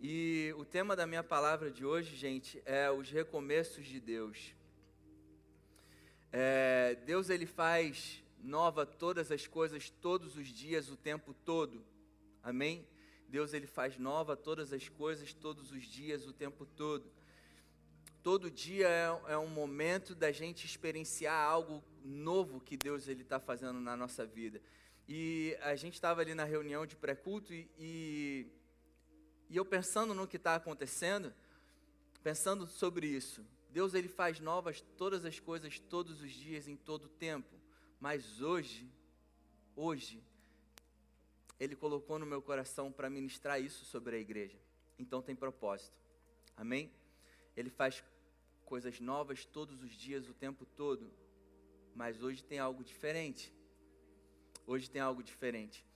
E o tema da minha palavra de hoje, gente, é os recomeços de Deus. É, Deus ele faz nova todas as coisas todos os dias, o tempo todo. Amém? Deus ele faz nova todas as coisas todos os dias, o tempo todo. Todo dia é, é um momento da gente experienciar algo novo que Deus ele está fazendo na nossa vida. E a gente estava ali na reunião de pré-culto e, e, e eu pensando no que está acontecendo, pensando sobre isso. Deus ele faz novas todas as coisas todos os dias, em todo o tempo. Mas hoje, hoje, Ele colocou no meu coração para ministrar isso sobre a igreja. Então tem propósito. Amém? Ele faz coisas novas todos os dias, o tempo todo. Mas hoje tem algo diferente. Hoje tem algo diferente.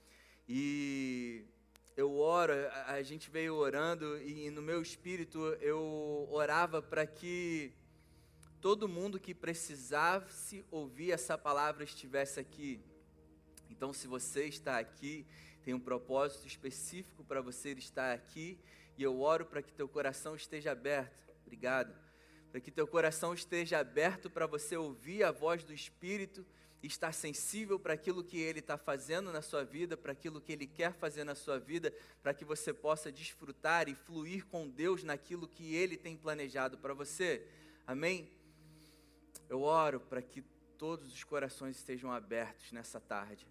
E eu oro, a gente veio orando e no meu espírito eu orava para que todo mundo que precisasse ouvir essa palavra estivesse aqui. Então, se você está aqui, tem um propósito específico para você estar aqui, e eu oro para que teu coração esteja aberto. Obrigado. Para que teu coração esteja aberto para você ouvir a voz do Espírito, estar sensível para aquilo que Ele está fazendo na sua vida, para aquilo que Ele quer fazer na sua vida, para que você possa desfrutar e fluir com Deus naquilo que Ele tem planejado para você. Amém? Eu oro para que todos os corações estejam abertos nessa tarde,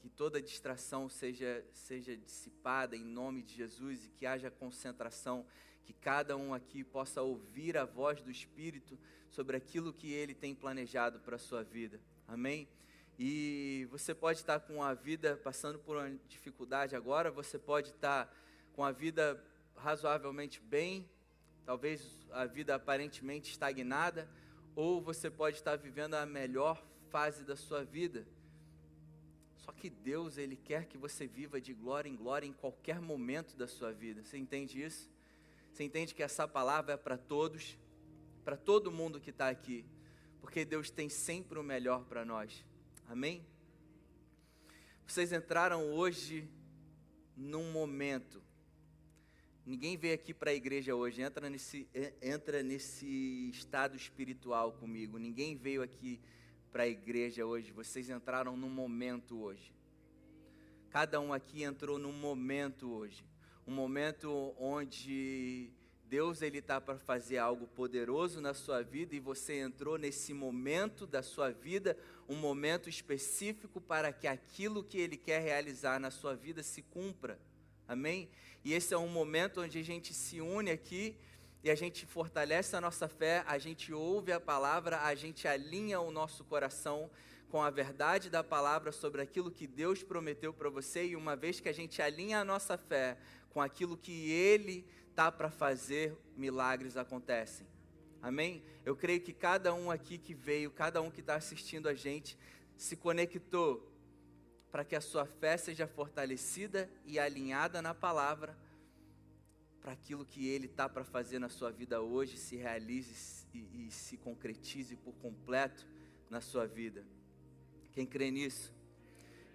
que toda distração seja, seja dissipada em nome de Jesus e que haja concentração, que cada um aqui possa ouvir a voz do Espírito sobre aquilo que ele tem planejado para a sua vida. Amém? E você pode estar com a vida passando por uma dificuldade agora, você pode estar com a vida razoavelmente bem, talvez a vida aparentemente estagnada ou você pode estar vivendo a melhor fase da sua vida. Só que Deus, Ele quer que você viva de glória em glória em qualquer momento da sua vida. Você entende isso? Você entende que essa palavra é para todos, para todo mundo que está aqui, porque Deus tem sempre o melhor para nós. Amém? Vocês entraram hoje num momento Ninguém veio aqui para a igreja hoje, entra nesse, entra nesse estado espiritual comigo. Ninguém veio aqui para a igreja hoje, vocês entraram num momento hoje. Cada um aqui entrou num momento hoje. Um momento onde Deus ele está para fazer algo poderoso na sua vida e você entrou nesse momento da sua vida, um momento específico para que aquilo que Ele quer realizar na sua vida se cumpra. Amém? E esse é um momento onde a gente se une aqui e a gente fortalece a nossa fé, a gente ouve a palavra, a gente alinha o nosso coração com a verdade da palavra sobre aquilo que Deus prometeu para você, e uma vez que a gente alinha a nossa fé com aquilo que Ele está para fazer, milagres acontecem. Amém? Eu creio que cada um aqui que veio, cada um que está assistindo a gente, se conectou para que a sua fé seja fortalecida e alinhada na palavra, para aquilo que Ele está para fazer na sua vida hoje se realize e, e se concretize por completo na sua vida. Quem crê nisso?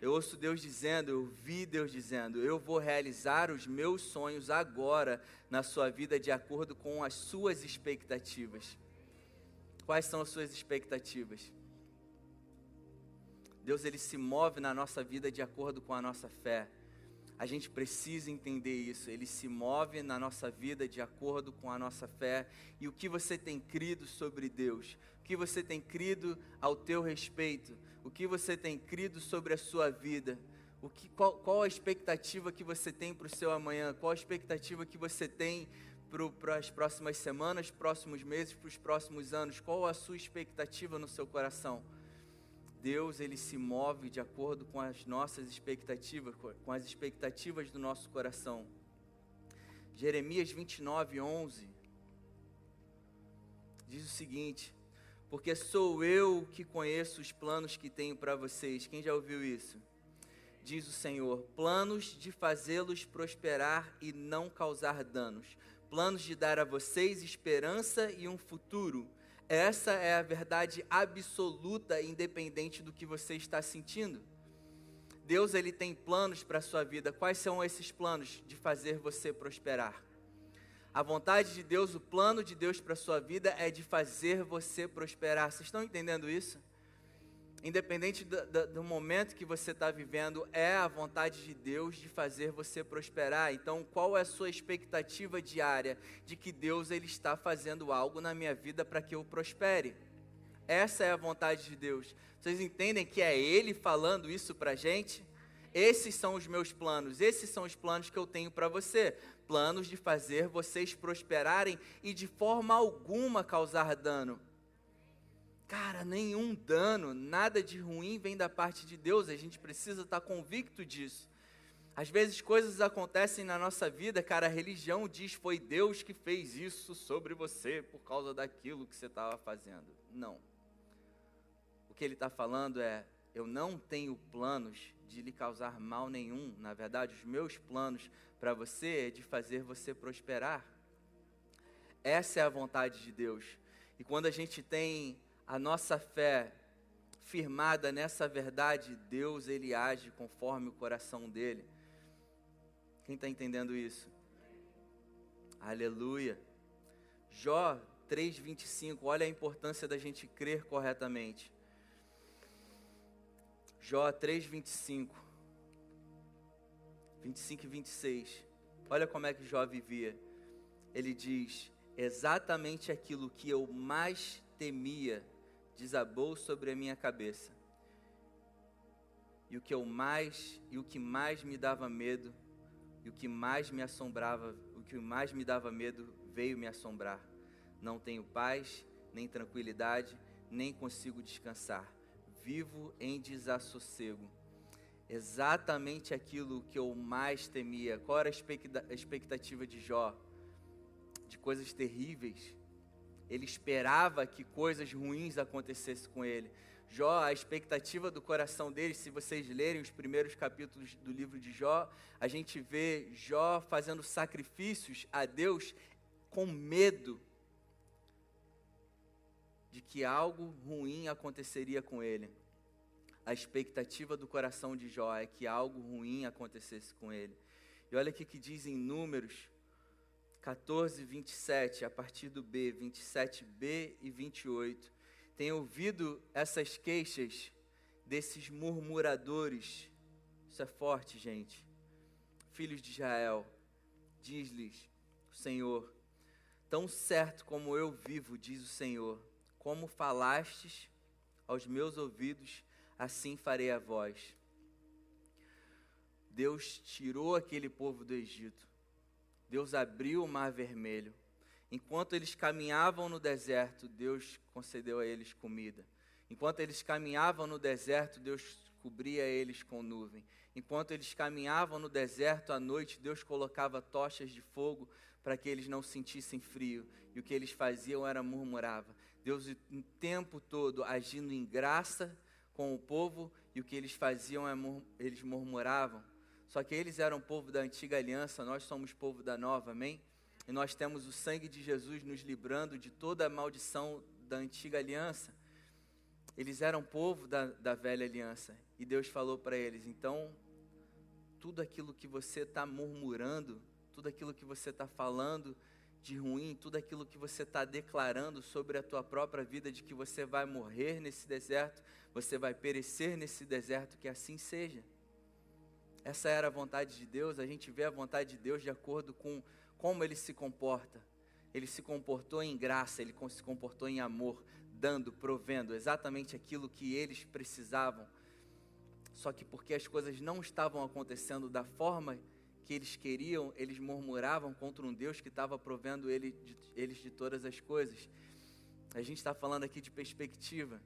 Eu ouço Deus dizendo, eu vi Deus dizendo, eu vou realizar os meus sonhos agora na sua vida de acordo com as suas expectativas. Quais são as suas expectativas? Deus ele se move na nossa vida de acordo com a nossa fé. A gente precisa entender isso. Ele se move na nossa vida de acordo com a nossa fé. E o que você tem crido sobre Deus? O que você tem crido ao teu respeito? O que você tem crido sobre a sua vida? O que, qual, qual a expectativa que você tem para o seu amanhã? Qual a expectativa que você tem para as próximas semanas, próximos meses, para os próximos anos? Qual a sua expectativa no seu coração? Deus ele se move de acordo com as nossas expectativas, com as expectativas do nosso coração. Jeremias 29, 11 diz o seguinte: Porque sou eu que conheço os planos que tenho para vocês. Quem já ouviu isso? Diz o Senhor: planos de fazê-los prosperar e não causar danos, planos de dar a vocês esperança e um futuro. Essa é a verdade absoluta, independente do que você está sentindo. Deus ele tem planos para a sua vida. Quais são esses planos? De fazer você prosperar. A vontade de Deus, o plano de Deus para a sua vida é de fazer você prosperar. Vocês estão entendendo isso? Independente do, do, do momento que você está vivendo, é a vontade de Deus de fazer você prosperar. Então, qual é a sua expectativa diária de que Deus ele está fazendo algo na minha vida para que eu prospere? Essa é a vontade de Deus. Vocês entendem que é Ele falando isso para a gente? Esses são os meus planos, esses são os planos que eu tenho para você. Planos de fazer vocês prosperarem e de forma alguma causar dano. Cara, nenhum dano, nada de ruim vem da parte de Deus, a gente precisa estar convicto disso. Às vezes coisas acontecem na nossa vida, cara, a religião diz foi Deus que fez isso sobre você por causa daquilo que você estava fazendo. Não que ele está falando é: eu não tenho planos de lhe causar mal nenhum. Na verdade, os meus planos para você é de fazer você prosperar. Essa é a vontade de Deus. E quando a gente tem a nossa fé firmada nessa verdade, Deus ele age conforme o coração dele. Quem está entendendo isso? Aleluia. Jó 3,25, olha a importância da gente crer corretamente. Jó 3, 25. 25 e 26. Olha como é que Jó vivia. Ele diz: Exatamente aquilo que eu mais temia desabou sobre a minha cabeça. E o que eu mais e o que mais me dava medo, e o que mais me assombrava, o que mais me dava medo veio me assombrar. Não tenho paz, nem tranquilidade, nem consigo descansar vivo em desassossego. Exatamente aquilo que eu mais temia. Qual era a expectativa de Jó? De coisas terríveis. Ele esperava que coisas ruins acontecessem com ele. Jó, a expectativa do coração dele, se vocês lerem os primeiros capítulos do livro de Jó, a gente vê Jó fazendo sacrifícios a Deus com medo de que algo ruim aconteceria com ele. A expectativa do coração de Jó é que algo ruim acontecesse com ele. E olha o que diz em Números 14, 27, a partir do B, 27b e 28. Tem ouvido essas queixas desses murmuradores. Isso é forte, gente. Filhos de Israel, diz-lhes o Senhor: Tão certo como eu vivo, diz o Senhor, como falastes aos meus ouvidos, assim farei a vós. Deus tirou aquele povo do Egito. Deus abriu o mar vermelho. Enquanto eles caminhavam no deserto, Deus concedeu a eles comida. Enquanto eles caminhavam no deserto, Deus cobria eles com nuvem. Enquanto eles caminhavam no deserto à noite, Deus colocava tochas de fogo para que eles não sentissem frio. E o que eles faziam era murmurava. Deus o tempo todo agindo em graça com o povo e o que eles faziam é eles murmuravam. Só que eles eram povo da antiga aliança, nós somos povo da nova, amém? E nós temos o sangue de Jesus nos livrando de toda a maldição da antiga aliança. Eles eram povo da, da velha aliança. E Deus falou para eles: então, tudo aquilo que você está murmurando, tudo aquilo que você está falando, de ruim, tudo aquilo que você está declarando sobre a tua própria vida, de que você vai morrer nesse deserto, você vai perecer nesse deserto, que assim seja. Essa era a vontade de Deus, a gente vê a vontade de Deus de acordo com como ele se comporta. Ele se comportou em graça, ele se comportou em amor, dando, provendo exatamente aquilo que eles precisavam. Só que porque as coisas não estavam acontecendo da forma que eles queriam, eles murmuravam contra um Deus que estava provendo ele de, eles de todas as coisas. A gente está falando aqui de perspectiva.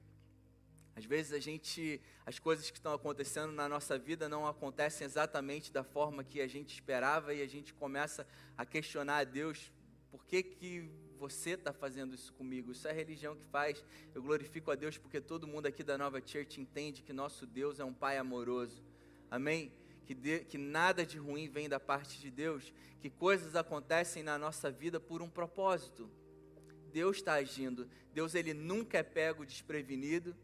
Às vezes a gente, as coisas que estão acontecendo na nossa vida não acontecem exatamente da forma que a gente esperava e a gente começa a questionar a Deus, por que que você está fazendo isso comigo? Isso é a religião que faz. Eu glorifico a Deus porque todo mundo aqui da Nova Church entende que nosso Deus é um Pai amoroso. Amém? Que, de, que nada de ruim vem da parte de Deus, que coisas acontecem na nossa vida por um propósito. Deus está agindo. Deus ele nunca é pego desprevenido.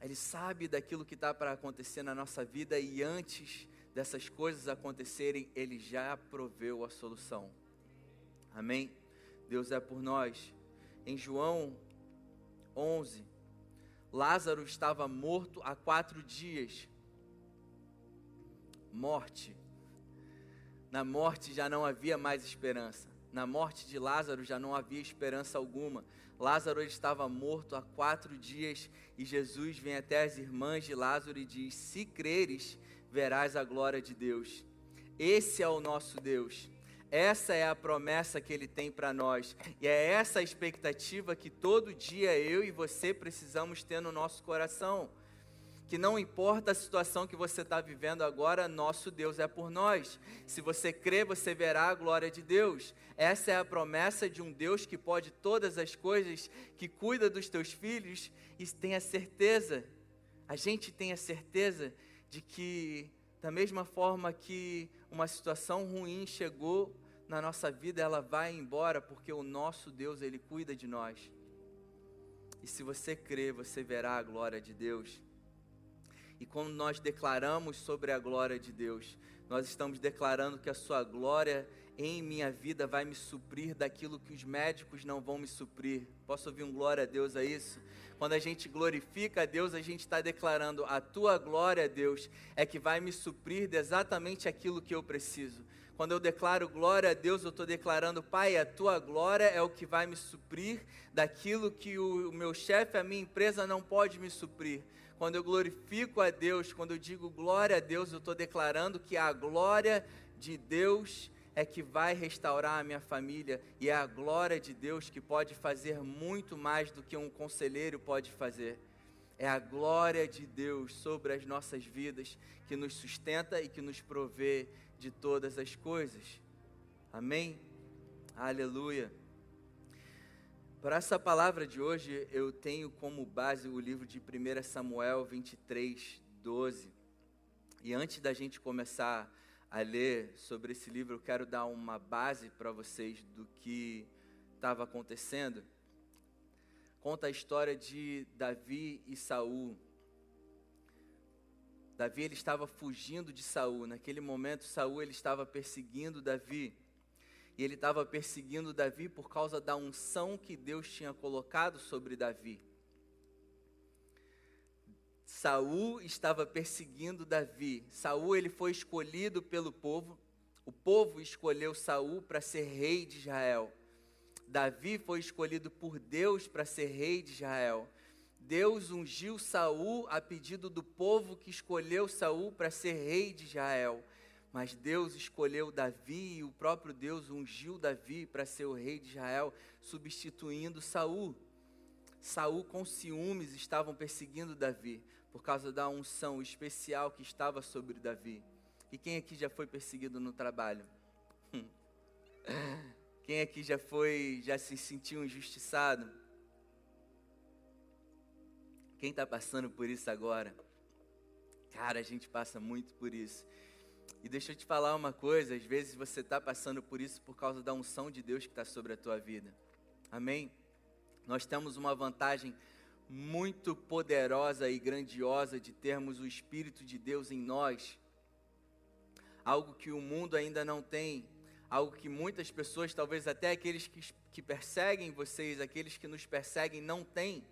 Ele sabe daquilo que está para acontecer na nossa vida e antes dessas coisas acontecerem, Ele já proveu a solução. Amém? Deus é por nós. Em João 11, Lázaro estava morto há quatro dias. Morte. Na morte já não havia mais esperança. Na morte de Lázaro já não havia esperança alguma. Lázaro estava morto há quatro dias e Jesus vem até as irmãs de Lázaro e diz: Se creres, verás a glória de Deus. Esse é o nosso Deus. Essa é a promessa que ele tem para nós. E é essa a expectativa que todo dia eu e você precisamos ter no nosso coração. Que não importa a situação que você está vivendo agora, nosso Deus é por nós. Se você crê, você verá a glória de Deus. Essa é a promessa de um Deus que pode todas as coisas, que cuida dos teus filhos e tem a certeza, a gente tem a certeza de que, da mesma forma que uma situação ruim chegou na nossa vida, ela vai embora, porque o nosso Deus, Ele cuida de nós. E se você crer, você verá a glória de Deus. E quando nós declaramos sobre a glória de Deus, nós estamos declarando que a Sua glória em minha vida vai me suprir daquilo que os médicos não vão me suprir. Posso ouvir um glória a Deus a isso? Quando a gente glorifica a Deus, a gente está declarando: a tua glória, Deus, é que vai me suprir de exatamente aquilo que eu preciso. Quando eu declaro glória a Deus, eu estou declarando, Pai, a tua glória é o que vai me suprir daquilo que o meu chefe, a minha empresa não pode me suprir. Quando eu glorifico a Deus, quando eu digo glória a Deus, eu estou declarando que a glória de Deus é que vai restaurar a minha família e é a glória de Deus que pode fazer muito mais do que um conselheiro pode fazer. É a glória de Deus sobre as nossas vidas que nos sustenta e que nos provê de todas as coisas. Amém? Aleluia. Para essa palavra de hoje, eu tenho como base o livro de 1 Samuel 23, 12. E antes da gente começar a ler sobre esse livro, eu quero dar uma base para vocês do que estava acontecendo. Conta a história de Davi e Saul. Davi ele estava fugindo de Saul. Naquele momento, Saul ele estava perseguindo Davi. E ele estava perseguindo Davi por causa da unção que Deus tinha colocado sobre Davi. Saul estava perseguindo Davi. Saul ele foi escolhido pelo povo. O povo escolheu Saul para ser rei de Israel. Davi foi escolhido por Deus para ser rei de Israel. Deus ungiu Saul a pedido do povo que escolheu Saul para ser rei de Israel. Mas Deus escolheu Davi e o próprio Deus ungiu Davi para ser o rei de Israel, substituindo Saul. Saul com ciúmes estavam perseguindo Davi por causa da unção especial que estava sobre Davi. E quem aqui já foi perseguido no trabalho? Quem aqui já foi, já se sentiu injustiçado? Quem está passando por isso agora? Cara, a gente passa muito por isso. E deixa eu te falar uma coisa: às vezes você está passando por isso por causa da unção de Deus que está sobre a tua vida. Amém? Nós temos uma vantagem muito poderosa e grandiosa de termos o Espírito de Deus em nós, algo que o mundo ainda não tem, algo que muitas pessoas, talvez até aqueles que, que perseguem vocês, aqueles que nos perseguem, não têm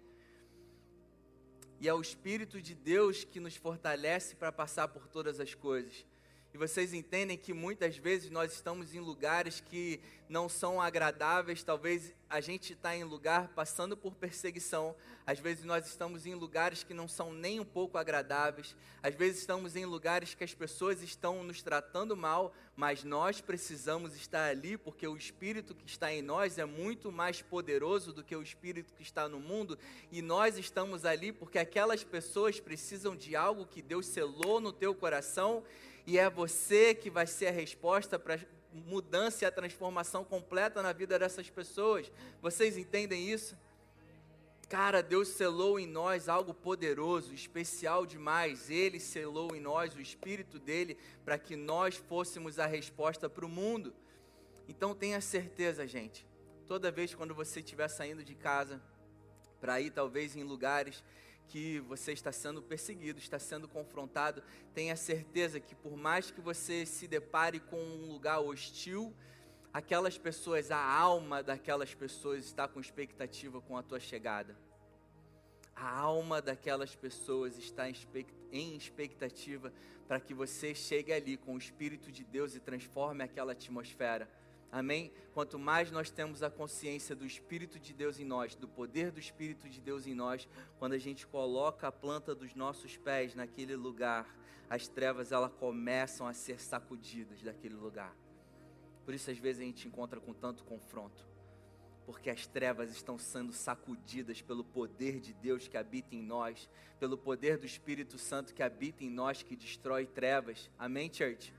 e é o Espírito de Deus que nos fortalece para passar por todas as coisas. E vocês entendem que muitas vezes nós estamos em lugares que não são agradáveis, talvez a gente está em lugar passando por perseguição, às vezes nós estamos em lugares que não são nem um pouco agradáveis, às vezes estamos em lugares que as pessoas estão nos tratando mal, mas nós precisamos estar ali porque o Espírito que está em nós é muito mais poderoso do que o Espírito que está no mundo, e nós estamos ali porque aquelas pessoas precisam de algo que Deus selou no teu coração e é você que vai ser a resposta para a mudança e a transformação completa na vida dessas pessoas. Vocês entendem isso? Cara, Deus selou em nós algo poderoso, especial demais. Ele selou em nós o Espírito dele para que nós fôssemos a resposta para o mundo. Então tenha certeza, gente. Toda vez quando você estiver saindo de casa para ir talvez em lugares que você está sendo perseguido, está sendo confrontado, tenha certeza que por mais que você se depare com um lugar hostil, aquelas pessoas, a alma daquelas pessoas está com expectativa com a tua chegada. A alma daquelas pessoas está em expectativa para que você chegue ali com o Espírito de Deus e transforme aquela atmosfera. Amém? Quanto mais nós temos a consciência do Espírito de Deus em nós, do poder do Espírito de Deus em nós, quando a gente coloca a planta dos nossos pés naquele lugar, as trevas elas começam a ser sacudidas daquele lugar. Por isso às vezes a gente encontra com tanto confronto, porque as trevas estão sendo sacudidas pelo poder de Deus que habita em nós, pelo poder do Espírito Santo que habita em nós, que destrói trevas. Amém, church?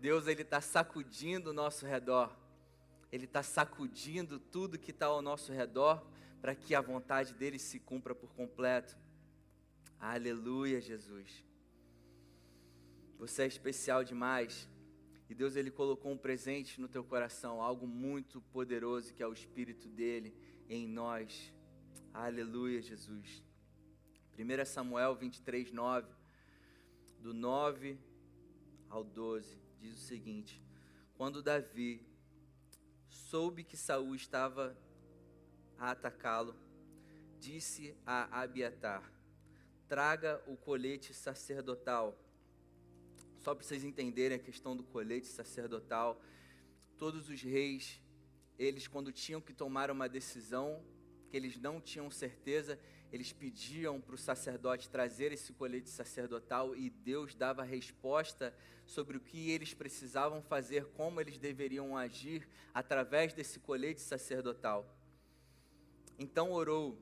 Deus ele está sacudindo o nosso redor. Ele está sacudindo tudo que está ao nosso redor para que a vontade dele se cumpra por completo. Aleluia, Jesus. Você é especial demais. E Deus ele colocou um presente no teu coração, algo muito poderoso que é o espírito dele em nós. Aleluia, Jesus. 1 Samuel 23, 9, do 9 ao 12 diz o seguinte: Quando Davi soube que Saul estava a atacá-lo, disse a Abiatar: Traga o colete sacerdotal. Só para vocês entenderem a questão do colete sacerdotal, todos os reis, eles quando tinham que tomar uma decisão, que eles não tinham certeza, eles pediam para o sacerdote trazer esse colete sacerdotal e Deus dava resposta sobre o que eles precisavam fazer, como eles deveriam agir através desse colete sacerdotal. Então orou: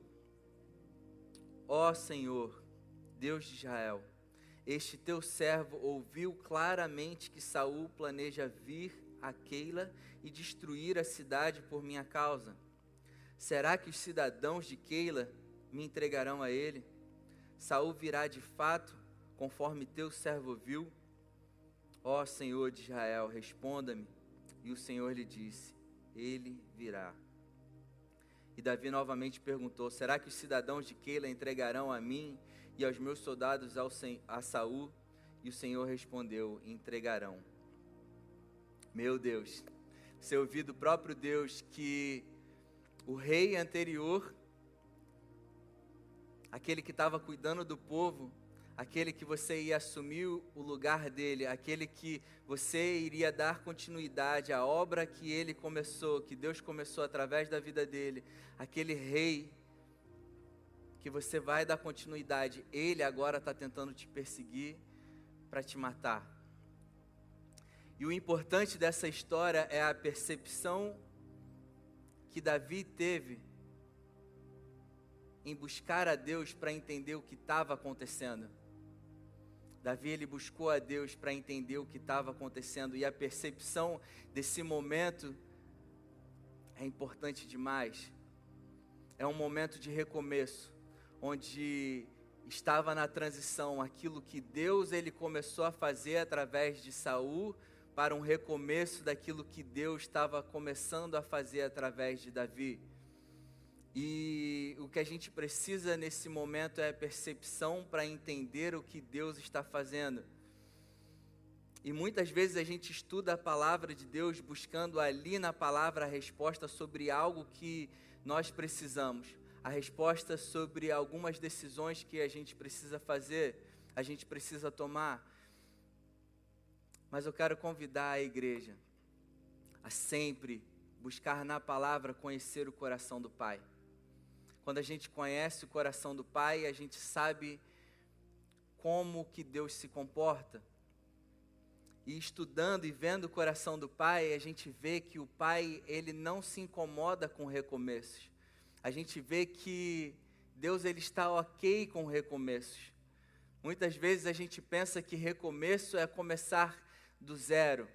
Ó Senhor, Deus de Israel, este teu servo ouviu claramente que Saul planeja vir a Keila e destruir a cidade por minha causa. Será que os cidadãos de Keila me entregarão a ele. Saul virá de fato, conforme teu servo viu. Ó Senhor de Israel, responda-me. E o Senhor lhe disse: Ele virá. E Davi novamente perguntou: Será que os cidadãos de Keila entregarão a mim e aos meus soldados ao, a Saul? E o Senhor respondeu: Entregarão. Meu Deus, você ouviu do próprio Deus que o rei anterior aquele que estava cuidando do povo, aquele que você ia assumir o lugar dele, aquele que você iria dar continuidade à obra que ele começou, que Deus começou através da vida dele, aquele rei que você vai dar continuidade, ele agora está tentando te perseguir para te matar. E o importante dessa história é a percepção que Davi teve em buscar a Deus para entender o que estava acontecendo. Davi ele buscou a Deus para entender o que estava acontecendo e a percepção desse momento é importante demais. É um momento de recomeço, onde estava na transição aquilo que Deus ele começou a fazer através de Saul para um recomeço daquilo que Deus estava começando a fazer através de Davi. E o que a gente precisa nesse momento é percepção para entender o que Deus está fazendo. E muitas vezes a gente estuda a palavra de Deus buscando ali na palavra a resposta sobre algo que nós precisamos, a resposta sobre algumas decisões que a gente precisa fazer, a gente precisa tomar. Mas eu quero convidar a igreja a sempre buscar na palavra conhecer o coração do Pai. Quando a gente conhece o coração do Pai, a gente sabe como que Deus se comporta. E estudando e vendo o coração do Pai, a gente vê que o Pai, ele não se incomoda com recomeços. A gente vê que Deus ele está OK com recomeços. Muitas vezes a gente pensa que recomeço é começar do zero.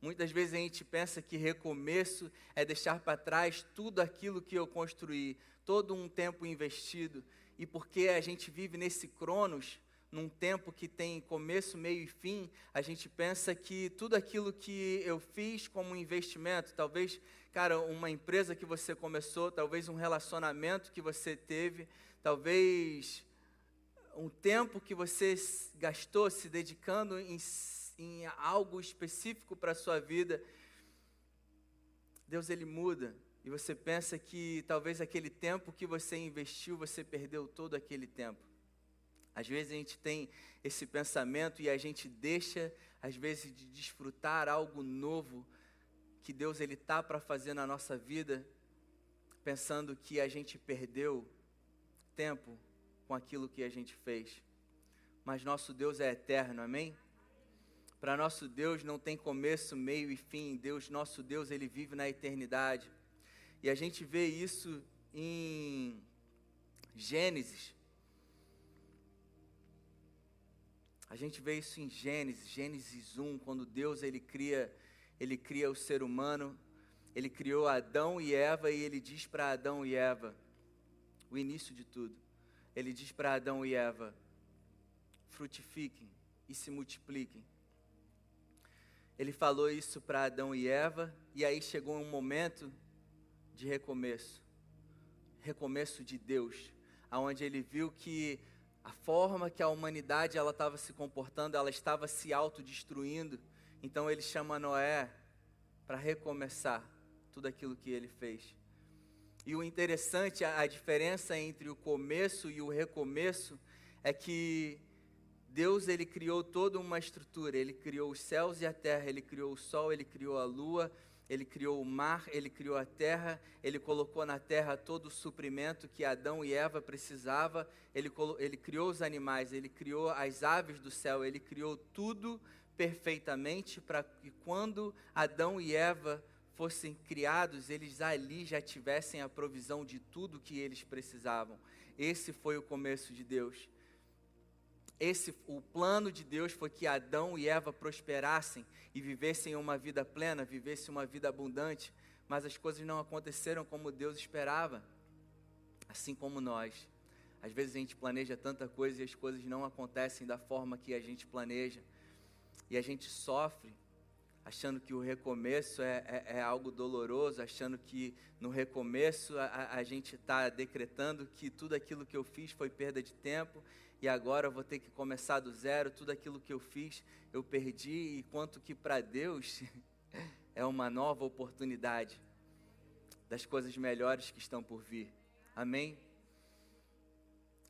Muitas vezes a gente pensa que recomeço é deixar para trás tudo aquilo que eu construí, todo um tempo investido, e porque a gente vive nesse cronos, num tempo que tem começo, meio e fim, a gente pensa que tudo aquilo que eu fiz como investimento, talvez, cara, uma empresa que você começou, talvez um relacionamento que você teve, talvez um tempo que você gastou se dedicando em, em algo específico para a sua vida, Deus ele muda. E você pensa que talvez aquele tempo que você investiu, você perdeu todo aquele tempo. Às vezes a gente tem esse pensamento e a gente deixa, às vezes, de desfrutar algo novo que Deus ele tá para fazer na nossa vida, pensando que a gente perdeu tempo com aquilo que a gente fez. Mas nosso Deus é eterno, amém? Para nosso Deus não tem começo, meio e fim. Deus, nosso Deus, ele vive na eternidade. E a gente vê isso em Gênesis. A gente vê isso em Gênesis, Gênesis 1, quando Deus ele cria, ele cria o ser humano, ele criou Adão e Eva e ele diz para Adão e Eva, o início de tudo. Ele diz para Adão e Eva: frutifiquem e se multipliquem. Ele falou isso para Adão e Eva, e aí chegou um momento de recomeço recomeço de Deus, aonde ele viu que a forma que a humanidade ela estava se comportando, ela estava se autodestruindo. Então ele chama Noé para recomeçar tudo aquilo que ele fez. E o interessante, a, a diferença entre o começo e o recomeço é que Deus ele criou toda uma estrutura, ele criou os céus e a terra, ele criou o sol, ele criou a lua, ele criou o mar, ele criou a terra, ele colocou na terra todo o suprimento que Adão e Eva precisavam, ele, ele criou os animais, ele criou as aves do céu, ele criou tudo perfeitamente para que quando Adão e Eva fossem criados, eles ali já tivessem a provisão de tudo que eles precisavam. Esse foi o começo de Deus. Esse, o plano de Deus foi que Adão e Eva prosperassem e vivessem uma vida plena, vivessem uma vida abundante, mas as coisas não aconteceram como Deus esperava, assim como nós. Às vezes a gente planeja tanta coisa e as coisas não acontecem da forma que a gente planeja, e a gente sofre, achando que o recomeço é, é, é algo doloroso, achando que no recomeço a, a gente está decretando que tudo aquilo que eu fiz foi perda de tempo e agora eu vou ter que começar do zero, tudo aquilo que eu fiz eu perdi, e quanto que para Deus é uma nova oportunidade das coisas melhores que estão por vir. Amém?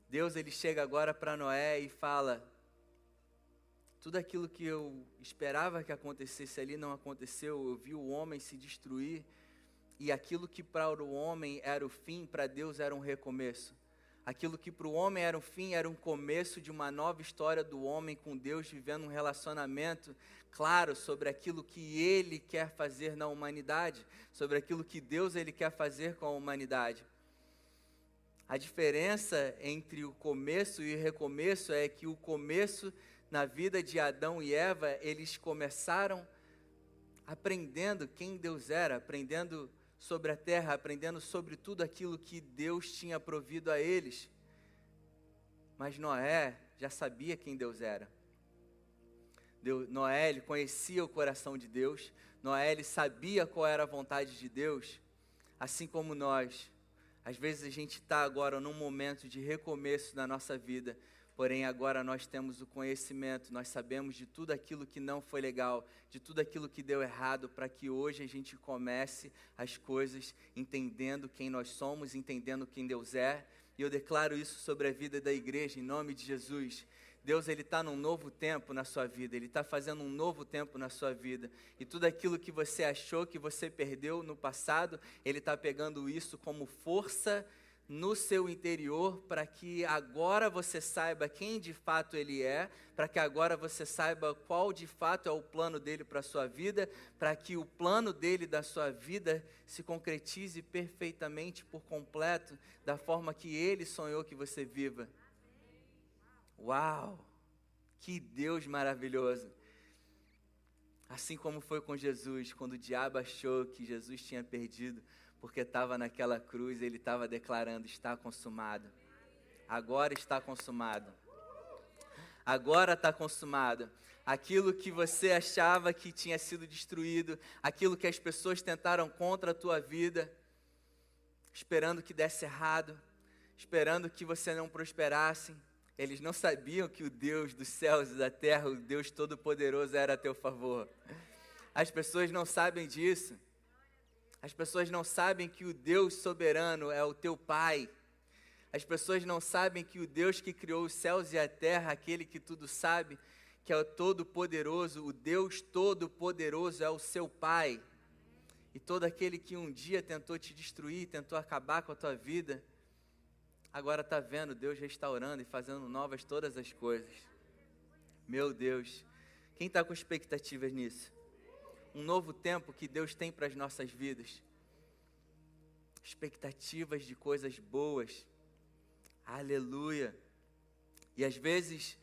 Deus ele chega agora para Noé e fala: tudo aquilo que eu esperava que acontecesse ali não aconteceu. Eu vi o homem se destruir e aquilo que para o homem era o fim, para Deus era um recomeço. Aquilo que para o homem era um fim, era um começo de uma nova história do homem com Deus, vivendo um relacionamento claro sobre aquilo que ele quer fazer na humanidade, sobre aquilo que Deus ele quer fazer com a humanidade. A diferença entre o começo e o recomeço é que o começo na vida de Adão e Eva, eles começaram aprendendo quem Deus era, aprendendo sobre a terra, aprendendo sobre tudo aquilo que Deus tinha provido a eles. Mas Noé já sabia quem Deus era. Deus, Noé ele conhecia o coração de Deus. Noé ele sabia qual era a vontade de Deus. Assim como nós, às vezes a gente está agora num momento de recomeço na nossa vida Porém, agora nós temos o conhecimento, nós sabemos de tudo aquilo que não foi legal, de tudo aquilo que deu errado, para que hoje a gente comece as coisas entendendo quem nós somos, entendendo quem Deus é. E eu declaro isso sobre a vida da igreja, em nome de Jesus. Deus ele está num novo tempo na sua vida, Ele está fazendo um novo tempo na sua vida. E tudo aquilo que você achou que você perdeu no passado, Ele está pegando isso como força no seu interior para que agora você saiba quem de fato ele é, para que agora você saiba qual de fato é o plano dele para a sua vida, para que o plano dele da sua vida se concretize perfeitamente por completo da forma que ele sonhou que você viva. Uau! Que Deus maravilhoso! Assim como foi com Jesus, quando o diabo achou que Jesus tinha perdido, porque estava naquela cruz, ele estava declarando: está consumado. Agora está consumado. agora está consumado. Aquilo que você achava que tinha sido destruído, aquilo que as pessoas tentaram contra a tua vida, esperando que desse errado, esperando que você não prosperasse. Eles não sabiam que o Deus dos céus e da terra, o Deus Todo-Poderoso, era a teu favor. As pessoas não sabem disso. As pessoas não sabem que o Deus soberano é o teu Pai. As pessoas não sabem que o Deus que criou os céus e a terra, aquele que tudo sabe, que é o Todo-Poderoso, o Deus Todo-Poderoso é o seu Pai. E todo aquele que um dia tentou te destruir, tentou acabar com a tua vida, agora está vendo Deus restaurando e fazendo novas todas as coisas. Meu Deus, quem está com expectativas nisso? Um novo tempo que Deus tem para as nossas vidas. Expectativas de coisas boas. Aleluia. E às vezes,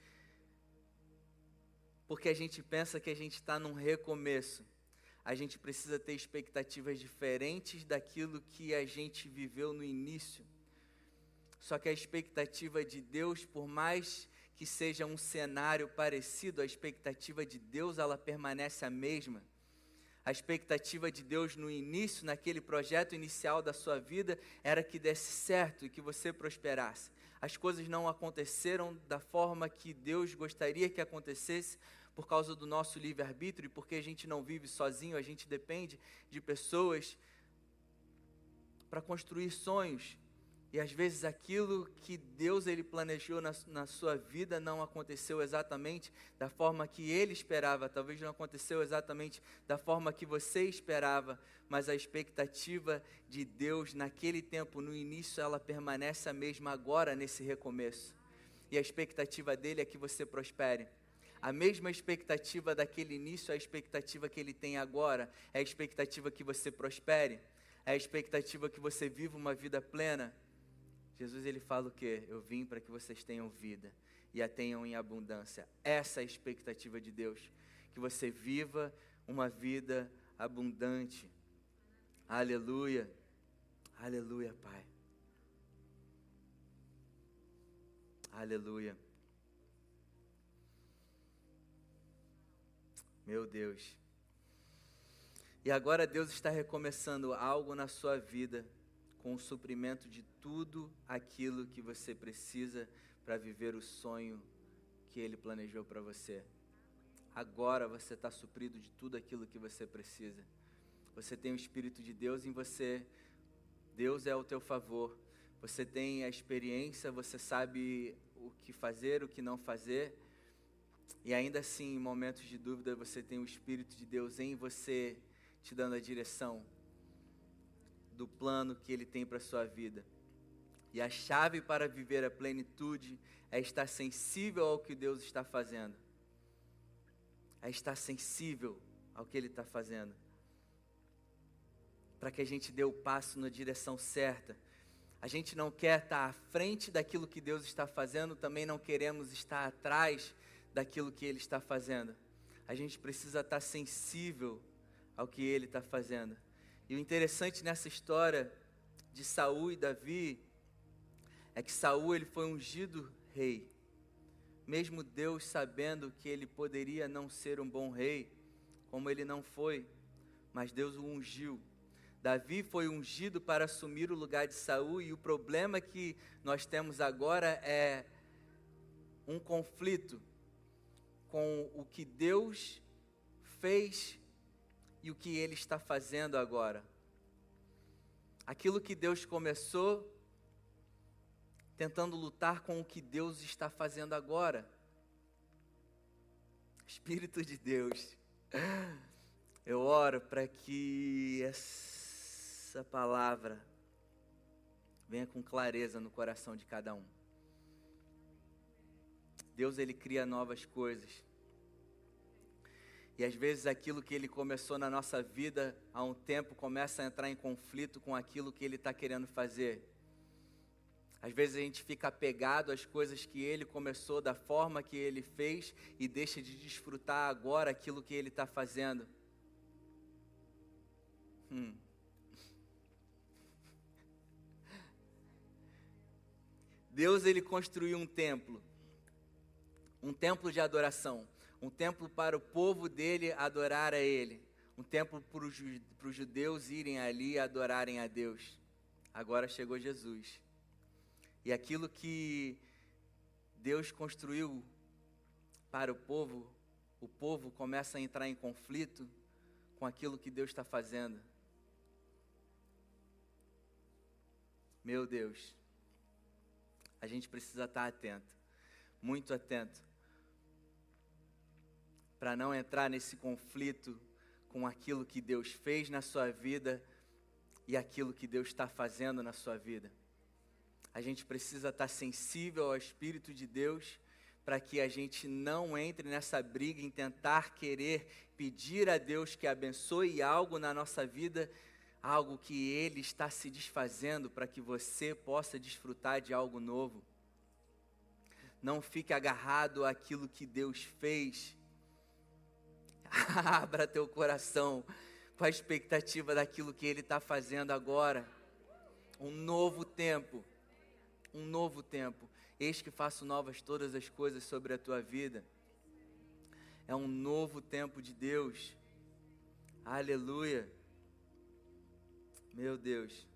porque a gente pensa que a gente está num recomeço, a gente precisa ter expectativas diferentes daquilo que a gente viveu no início. Só que a expectativa de Deus, por mais que seja um cenário parecido, a expectativa de Deus ela permanece a mesma. A expectativa de Deus no início, naquele projeto inicial da sua vida, era que desse certo e que você prosperasse. As coisas não aconteceram da forma que Deus gostaria que acontecesse por causa do nosso livre-arbítrio e porque a gente não vive sozinho, a gente depende de pessoas para construir sonhos, e às vezes aquilo que Deus ele planejou na, na, sua vida não aconteceu exatamente da forma que ele esperava, talvez não aconteceu exatamente da forma que você esperava, mas a expectativa de Deus naquele tempo, no início, ela permanece a mesma agora nesse recomeço. E a expectativa dele é que você prospere. A mesma expectativa daquele início, a expectativa que ele tem agora, é a expectativa que você prospere, é a expectativa que você viva uma vida plena Jesus ele fala o quê? Eu vim para que vocês tenham vida e a tenham em abundância. Essa é a expectativa de Deus, que você viva uma vida abundante. Aleluia. Aleluia, Pai. Aleluia. Meu Deus. E agora Deus está recomeçando algo na sua vida com o suprimento de tudo aquilo que você precisa para viver o sonho que Ele planejou para você. Agora você está suprido de tudo aquilo que você precisa. Você tem o Espírito de Deus em você, Deus é ao teu favor. Você tem a experiência, você sabe o que fazer, o que não fazer. E ainda assim, em momentos de dúvida, você tem o Espírito de Deus em você, te dando a direção, do plano que Ele tem para a sua vida. E a chave para viver a plenitude é estar sensível ao que Deus está fazendo. É estar sensível ao que Ele está fazendo. Para que a gente dê o passo na direção certa. A gente não quer estar à frente daquilo que Deus está fazendo, também não queremos estar atrás daquilo que Ele está fazendo. A gente precisa estar sensível ao que Ele está fazendo. E o interessante nessa história de Saul e Davi é que Saul ele foi ungido rei. Mesmo Deus sabendo que ele poderia não ser um bom rei, como ele não foi, mas Deus o ungiu. Davi foi ungido para assumir o lugar de Saul e o problema que nós temos agora é um conflito com o que Deus fez e o que ele está fazendo agora. Aquilo que Deus começou, tentando lutar com o que Deus está fazendo agora. Espírito de Deus, eu oro para que essa palavra venha com clareza no coração de cada um. Deus ele cria novas coisas. E às vezes aquilo que ele começou na nossa vida há um tempo começa a entrar em conflito com aquilo que ele está querendo fazer. Às vezes a gente fica apegado às coisas que ele começou da forma que ele fez e deixa de desfrutar agora aquilo que ele está fazendo. Hum. Deus ele construiu um templo um templo de adoração, um templo para o povo dele adorar a ele, um templo para os judeus irem ali adorarem a Deus. Agora chegou Jesus. E aquilo que Deus construiu para o povo, o povo começa a entrar em conflito com aquilo que Deus está fazendo. Meu Deus, a gente precisa estar atento, muito atento, para não entrar nesse conflito com aquilo que Deus fez na sua vida e aquilo que Deus está fazendo na sua vida. A gente precisa estar sensível ao Espírito de Deus para que a gente não entre nessa briga em tentar querer pedir a Deus que abençoe algo na nossa vida, algo que Ele está se desfazendo para que você possa desfrutar de algo novo. Não fique agarrado àquilo que Deus fez. Abra teu coração com a expectativa daquilo que Ele está fazendo agora. Um novo tempo. Um novo tempo. Eis que faço novas todas as coisas sobre a tua vida. É um novo tempo de Deus. Aleluia. Meu Deus.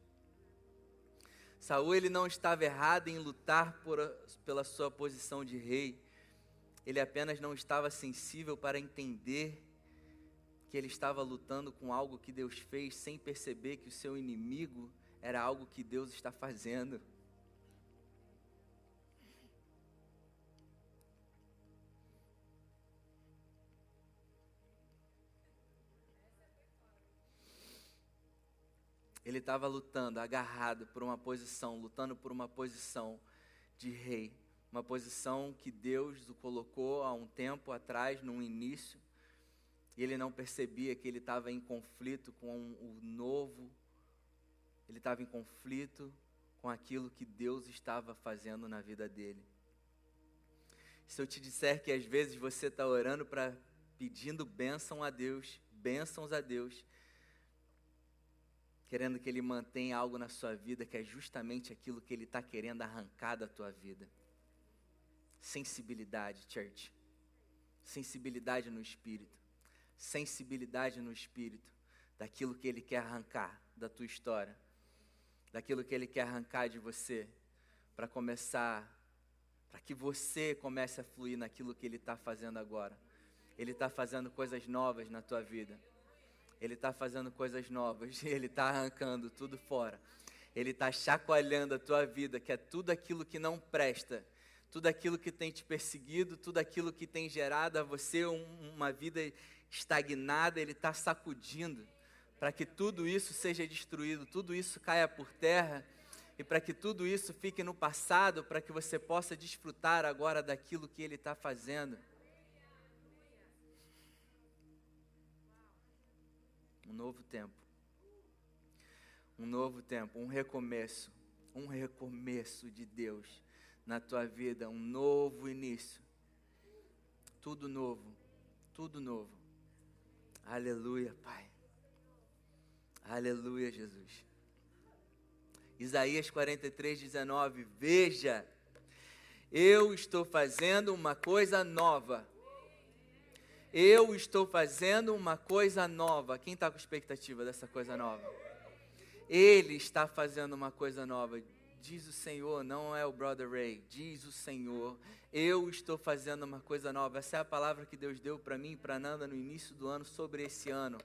Saul ele não estava errado em lutar por, pela sua posição de rei. Ele apenas não estava sensível para entender que ele estava lutando com algo que Deus fez sem perceber que o seu inimigo era algo que Deus está fazendo. Ele estava lutando, agarrado por uma posição, lutando por uma posição de rei, uma posição que Deus o colocou há um tempo atrás, no início, e ele não percebia que ele estava em conflito com o novo, ele estava em conflito com aquilo que Deus estava fazendo na vida dele. Se eu te disser que às vezes você está orando para pedindo bênção a Deus, bênçãos a Deus, querendo que Ele mantenha algo na sua vida que é justamente aquilo que Ele está querendo arrancar da tua vida. Sensibilidade, church. Sensibilidade no espírito. Sensibilidade no espírito daquilo que Ele quer arrancar da tua história, daquilo que Ele quer arrancar de você, para começar, para que você comece a fluir naquilo que Ele está fazendo agora. Ele está fazendo coisas novas na tua vida. Ele está fazendo coisas novas, Ele está arrancando tudo fora. Ele está chacoalhando a tua vida, que é tudo aquilo que não presta, tudo aquilo que tem te perseguido, tudo aquilo que tem gerado a você um, uma vida estagnada, Ele está sacudindo para que tudo isso seja destruído, tudo isso caia por terra e para que tudo isso fique no passado, para que você possa desfrutar agora daquilo que Ele está fazendo. um novo tempo. Um novo tempo, um recomeço, um recomeço de Deus na tua vida, um novo início. Tudo novo, tudo novo. Aleluia, Pai. Aleluia, Jesus. Isaías 43, 19. Veja, eu estou fazendo uma coisa nova eu estou fazendo uma coisa nova. Quem está com expectativa dessa coisa nova? Ele está fazendo uma coisa nova. Diz o Senhor, não é o brother Ray. Diz o Senhor, eu estou fazendo uma coisa nova. Essa é a palavra que Deus deu para mim e para Nanda no início do ano sobre esse ano.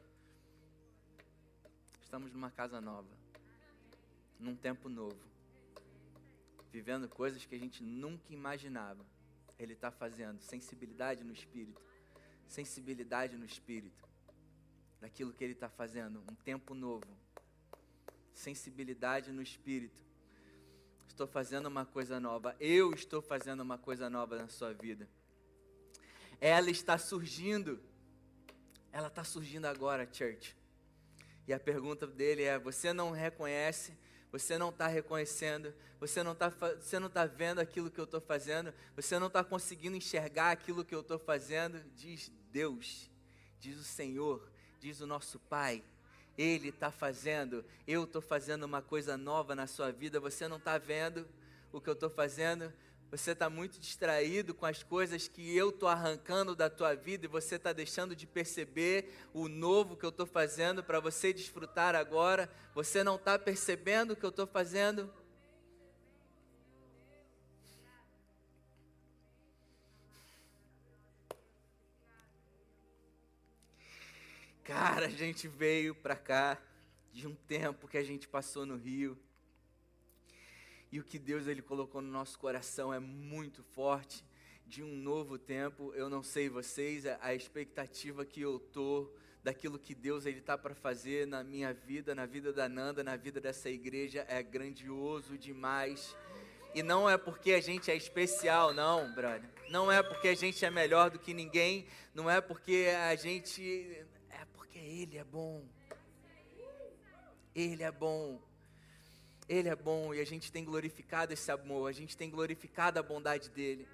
Estamos numa casa nova, num tempo novo, vivendo coisas que a gente nunca imaginava. Ele está fazendo sensibilidade no espírito sensibilidade no espírito daquilo que Ele está fazendo, um tempo novo. Sensibilidade no espírito. Estou fazendo uma coisa nova. Eu estou fazendo uma coisa nova na sua vida. Ela está surgindo. Ela está surgindo agora, church. E a pergunta dele é: você não reconhece? Você não está reconhecendo? Você não está você não tá vendo aquilo que eu estou fazendo? Você não está conseguindo enxergar aquilo que eu estou fazendo? Diz Deus, diz o Senhor, diz o nosso Pai. Ele está fazendo, eu estou fazendo uma coisa nova na sua vida. Você não está vendo o que eu estou fazendo? Você está muito distraído com as coisas que eu estou arrancando da tua vida e você está deixando de perceber o novo que eu estou fazendo para você desfrutar agora. Você não está percebendo o que eu estou fazendo? Cara, a gente veio para cá de um tempo que a gente passou no Rio. E o que Deus ele colocou no nosso coração é muito forte de um novo tempo. Eu não sei vocês, a expectativa que eu tô daquilo que Deus ele tá para fazer na minha vida, na vida da Nanda, na vida dessa igreja é grandioso demais. E não é porque a gente é especial, não, brother. Não é porque a gente é melhor do que ninguém, não é porque a gente ele é bom. Ele é bom. Ele é bom e a gente tem glorificado esse amor, a gente tem glorificado a bondade dele.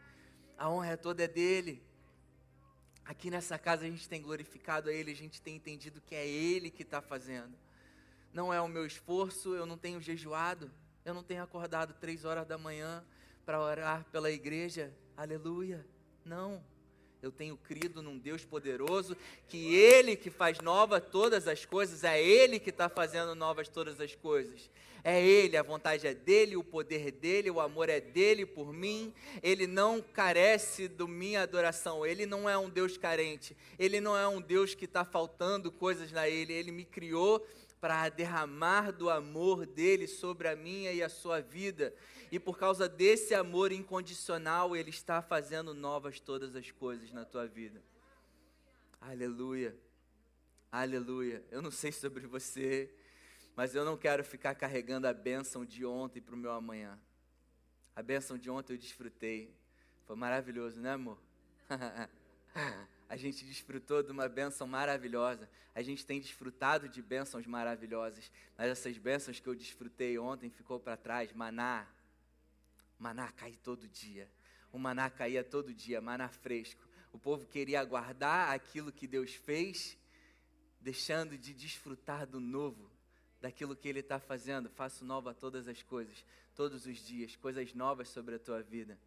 A honra toda é dele. Aqui nessa casa a gente tem glorificado a Ele, a gente tem entendido que é Ele que está fazendo. Não é o meu esforço, eu não tenho jejuado, eu não tenho acordado três horas da manhã para orar pela igreja. Aleluia. Não. Eu tenho crido num Deus poderoso, que Ele que faz nova todas as coisas, é Ele que está fazendo novas todas as coisas. É Ele, a vontade é dEle, o poder é dEle, o amor é dEle por mim. Ele não carece da minha adoração, Ele não é um Deus carente, Ele não é um Deus que está faltando coisas na Ele, Ele me criou para derramar do amor dele sobre a minha e a sua vida e por causa desse amor incondicional, Ele está fazendo novas todas as coisas na tua vida. Aleluia, aleluia. Eu não sei sobre você, mas eu não quero ficar carregando a bênção de ontem para o meu amanhã. A bênção de ontem eu desfrutei. Foi maravilhoso, né, amor? a gente desfrutou de uma bênção maravilhosa. A gente tem desfrutado de bênçãos maravilhosas. Mas essas bênçãos que eu desfrutei ontem ficou para trás. Maná, Maná cai todo dia. O maná caía todo dia, maná fresco. O povo queria aguardar aquilo que Deus fez, deixando de desfrutar do novo, daquilo que Ele está fazendo. Faço nova todas as coisas, todos os dias, coisas novas sobre a tua vida.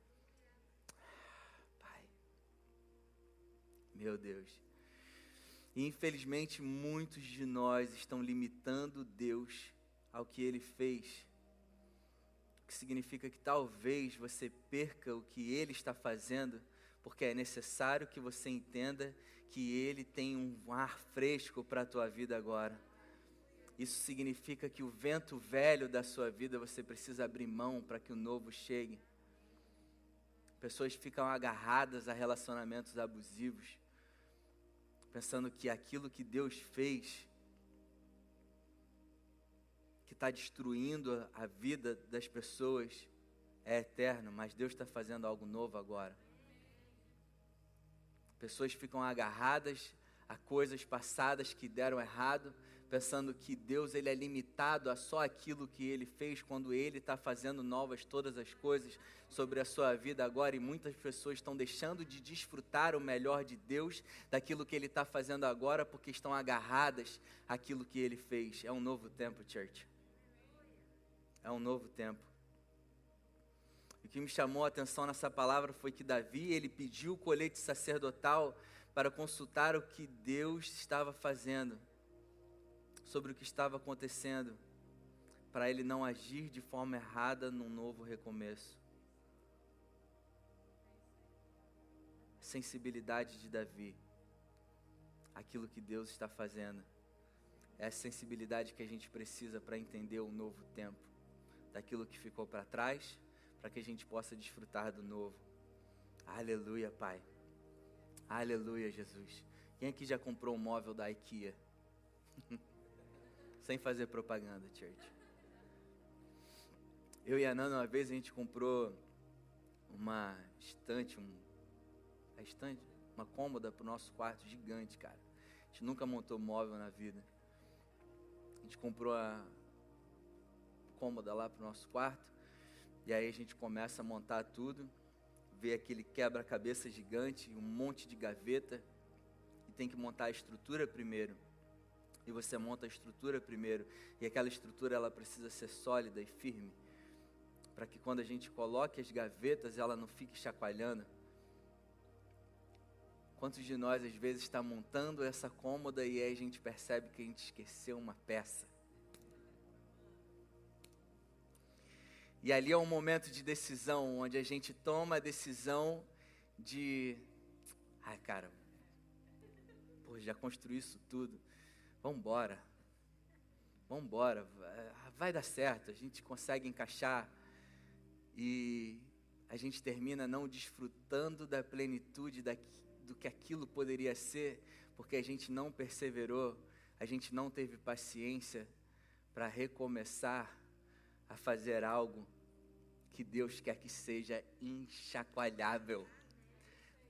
Meu Deus. E infelizmente muitos de nós estão limitando Deus ao que Ele fez que significa que talvez você perca o que Ele está fazendo, porque é necessário que você entenda que Ele tem um ar fresco para a tua vida agora. Isso significa que o vento velho da sua vida você precisa abrir mão para que o novo chegue. Pessoas ficam agarradas a relacionamentos abusivos, pensando que aquilo que Deus fez está destruindo a vida das pessoas é eterno, mas Deus está fazendo algo novo agora. Pessoas ficam agarradas a coisas passadas que deram errado, pensando que Deus ele é limitado a só aquilo que Ele fez, quando Ele está fazendo novas todas as coisas sobre a sua vida agora, e muitas pessoas estão deixando de desfrutar o melhor de Deus, daquilo que Ele está fazendo agora, porque estão agarradas àquilo que Ele fez. É um novo tempo, church é um novo tempo. O que me chamou a atenção nessa palavra foi que Davi, ele pediu o colete sacerdotal para consultar o que Deus estava fazendo, sobre o que estava acontecendo, para ele não agir de forma errada num novo recomeço. Sensibilidade de Davi, aquilo que Deus está fazendo, é a sensibilidade que a gente precisa para entender o novo tempo daquilo que ficou para trás, para que a gente possa desfrutar do novo. Aleluia, Pai. Aleluia, Jesus. Quem aqui já comprou um móvel da IKEA? Sem fazer propaganda, church. Eu e a Nana, uma vez a gente comprou uma estante, um, a estante, uma cômoda para o nosso quarto gigante, cara. A gente nunca montou móvel na vida. A gente comprou a, cômoda lá para o nosso quarto. E aí a gente começa a montar tudo, vê aquele quebra-cabeça gigante, um monte de gaveta, e tem que montar a estrutura primeiro. E você monta a estrutura primeiro, e aquela estrutura ela precisa ser sólida e firme, para que quando a gente coloque as gavetas, ela não fique chacoalhando. Quantos de nós às vezes está montando essa cômoda e aí a gente percebe que a gente esqueceu uma peça? E ali é um momento de decisão, onde a gente toma a decisão de, ai cara, pô, já construí isso tudo, vamos embora, vamos vai dar certo, a gente consegue encaixar. E a gente termina não desfrutando da plenitude do que aquilo poderia ser, porque a gente não perseverou, a gente não teve paciência para recomeçar a fazer algo que Deus quer que seja inchacoalhável,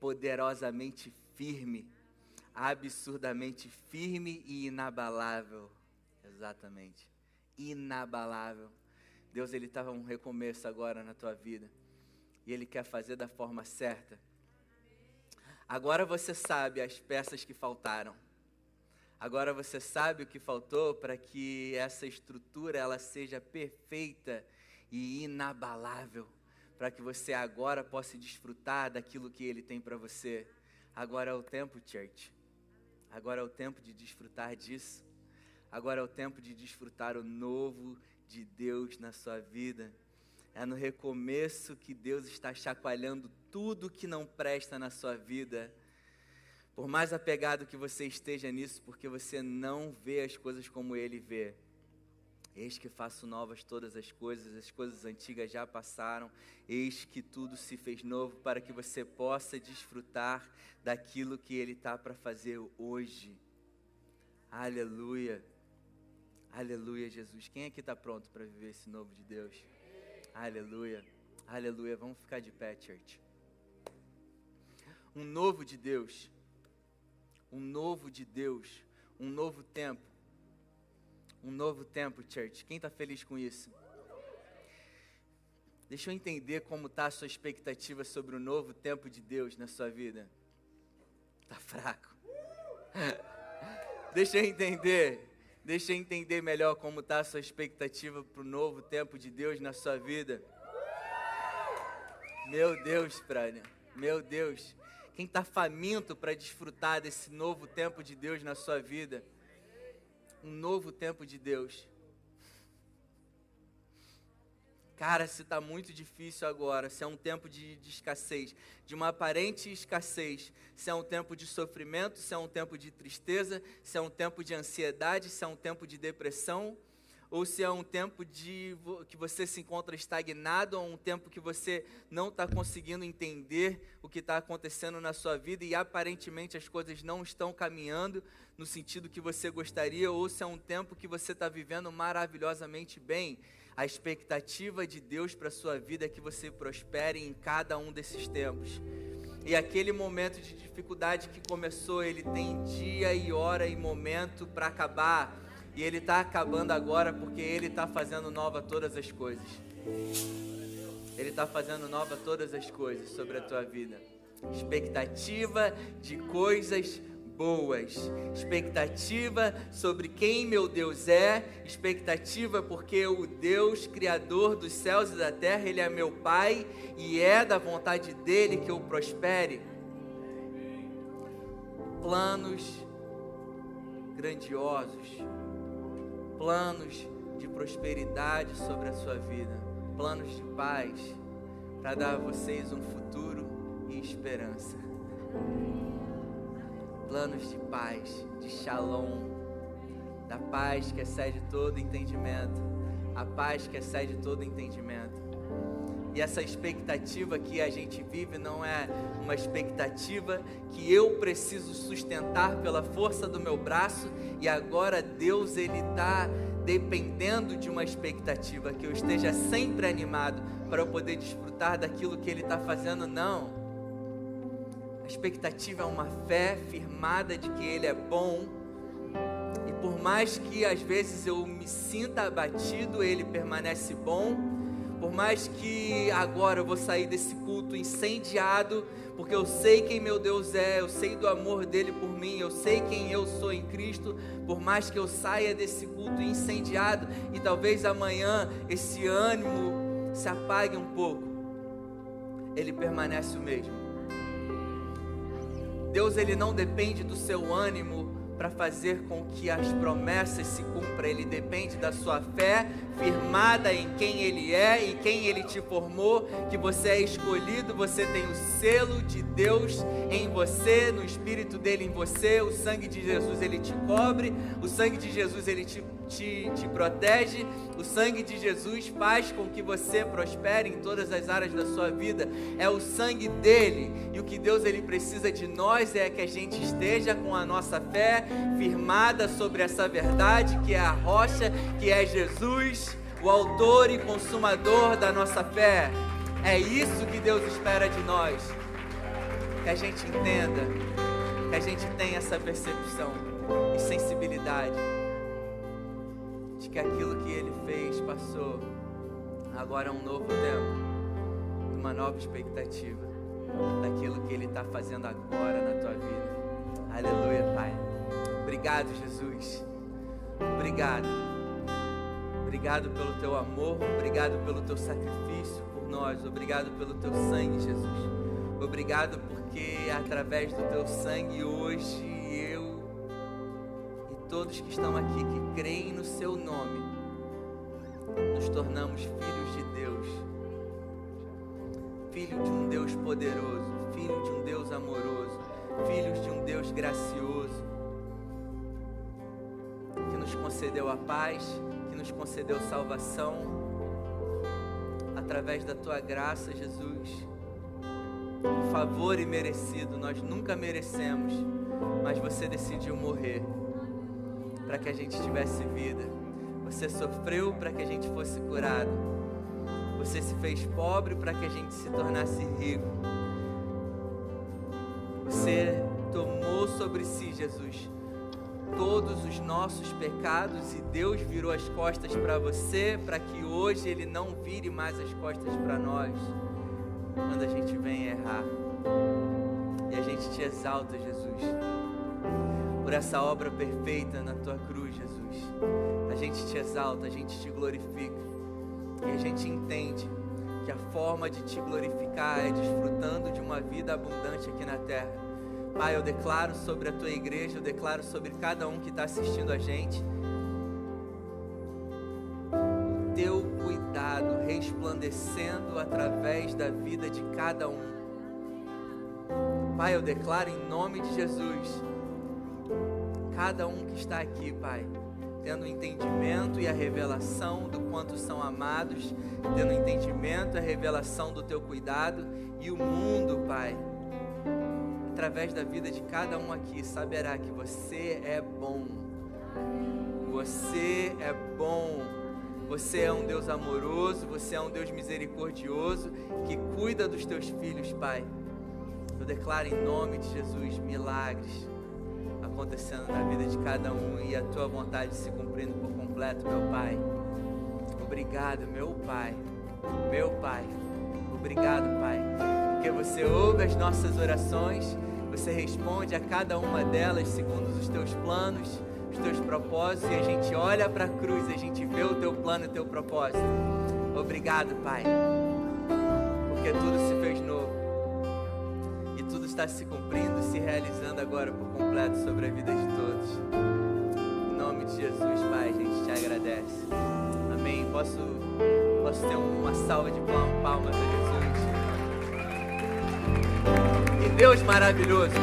poderosamente firme, absurdamente firme e inabalável. Exatamente. Inabalável. Deus ele estava um recomeço agora na tua vida. E ele quer fazer da forma certa. Agora você sabe as peças que faltaram. Agora você sabe o que faltou para que essa estrutura ela seja perfeita e inabalável, para que você agora possa desfrutar daquilo que ele tem para você. Agora é o tempo, church. Agora é o tempo de desfrutar disso. Agora é o tempo de desfrutar o novo de Deus na sua vida. É no recomeço que Deus está chacoalhando tudo que não presta na sua vida. Por mais apegado que você esteja nisso, porque você não vê as coisas como Ele vê. Eis que faço novas todas as coisas, as coisas antigas já passaram, eis que tudo se fez novo para que você possa desfrutar daquilo que Ele está para fazer hoje. Aleluia, aleluia, Jesus. Quem aqui está pronto para viver esse novo de Deus? Aleluia, aleluia. Vamos ficar de pé, church. Um novo de Deus, um novo de Deus, um novo tempo um novo tempo, church. Quem está feliz com isso? Deixa eu entender como está a sua expectativa sobre o novo tempo de Deus na sua vida. Está fraco. Deixa eu entender. Deixa eu entender melhor como está a sua expectativa para o novo tempo de Deus na sua vida. Meu Deus, Prânia. Meu Deus. Quem está faminto para desfrutar desse novo tempo de Deus na sua vida? Um novo tempo de Deus. Cara, se está muito difícil agora, se é um tempo de, de, escassez, de uma aparente escassez, se é um tempo de sofrimento, se é um tempo de tristeza, se é um tempo de ansiedade, se é um tempo de depressão, ou se é um tempo de que você se encontra estagnado, ou um tempo que você não está conseguindo entender o que está acontecendo na sua vida e aparentemente as coisas não estão caminhando no sentido que você gostaria, ou se é um tempo que você está vivendo maravilhosamente bem. A expectativa de Deus para a sua vida é que você prospere em cada um desses tempos. E aquele momento de dificuldade que começou, ele tem dia e hora e momento para acabar e Ele está acabando agora porque Ele está fazendo nova todas as coisas. Ele está fazendo nova todas as coisas sobre a tua vida. Expectativa de coisas boas, expectativa sobre quem meu Deus é, expectativa porque o Deus criador dos céus e da terra, ele é meu pai e é da vontade dele que eu prospere. Planos grandiosos planos de prosperidade sobre a sua vida, planos de paz, para dar a vocês um futuro e esperança. Planos de paz, de shalom, da paz que excede todo entendimento, a paz que excede todo entendimento. E essa expectativa que a gente vive não é uma expectativa que eu preciso sustentar pela força do meu braço e agora Deus ele está dependendo de uma expectativa que eu esteja sempre animado para eu poder desfrutar daquilo que Ele está fazendo. Não. A expectativa é uma fé firmada de que Ele é bom. E por mais que às vezes eu me sinta abatido, Ele permanece bom por mais que agora eu vou sair desse culto incendiado, porque eu sei quem meu Deus é, eu sei do amor dele por mim, eu sei quem eu sou em Cristo, por mais que eu saia desse culto incendiado e talvez amanhã esse ânimo se apague um pouco, ele permanece o mesmo. Deus ele não depende do seu ânimo para fazer com que as promessas se cumpram. Ele depende da sua fé firmada em quem Ele é e quem Ele te formou, que você é escolhido, você tem o selo de Deus em você, no Espírito dele em você, o sangue de Jesus ele te cobre, o sangue de Jesus ele te, te, te protege, o sangue de Jesus faz com que você prospere em todas as áreas da sua vida. É o sangue dele e o que Deus ele precisa de nós é que a gente esteja com a nossa fé firmada sobre essa verdade que é a rocha, que é Jesus, o autor e consumador da nossa fé. É isso que Deus espera de nós. Que a gente entenda, que a gente tenha essa percepção e sensibilidade de que aquilo que Ele fez passou. Agora é um novo tempo, uma nova expectativa daquilo que Ele está fazendo agora na tua vida. Aleluia, Pai. Obrigado, Jesus. Obrigado. Obrigado pelo teu amor, obrigado pelo teu sacrifício por nós, obrigado pelo teu sangue, Jesus. Obrigado porque através do teu sangue hoje todos que estão aqui que creem no seu nome nos tornamos filhos de Deus. Filho de um Deus poderoso, filho de um Deus amoroso, filhos de um Deus gracioso que nos concedeu a paz, que nos concedeu salvação através da tua graça, Jesus. Um favor imerecido, nós nunca merecemos, mas você decidiu morrer para que a gente tivesse vida. Você sofreu para que a gente fosse curado. Você se fez pobre para que a gente se tornasse rico. Você tomou sobre si, Jesus, todos os nossos pecados e Deus virou as costas para você, para que hoje Ele não vire mais as costas para nós quando a gente vem errar. E a gente te exalta, Jesus, por essa obra perfeita na tua cruz, Jesus. A gente te exalta, a gente te glorifica. E a gente entende que a forma de te glorificar é desfrutando de uma vida abundante aqui na terra. Pai, eu declaro sobre a tua igreja, eu declaro sobre cada um que está assistindo a gente. O teu cuidado resplandecendo através da vida de cada um. Pai, eu declaro em nome de Jesus, cada um que está aqui, Pai, tendo o entendimento e a revelação do quanto são amados, tendo o entendimento e a revelação do teu cuidado, e o mundo, Pai, através da vida de cada um aqui, saberá que você é bom. Você é bom. Você é um Deus amoroso, você é um Deus misericordioso que cuida dos teus filhos, Pai. Eu declaro em nome de Jesus milagres acontecendo na vida de cada um e a tua vontade se cumprindo por completo, meu Pai. Obrigado, meu Pai. Meu Pai. Obrigado, Pai. Porque você ouve as nossas orações, você responde a cada uma delas segundo os teus planos, os teus propósitos, e a gente olha para a cruz, a gente vê o teu plano e o teu propósito. Obrigado, Pai. Porque tudo se fez novo está se cumprindo, se realizando agora por completo sobre a vida de todos. Em nome de Jesus, Pai, a gente te agradece. Amém. Posso, posso ter uma salva de palmas a Jesus? Que Deus maravilhoso, cara.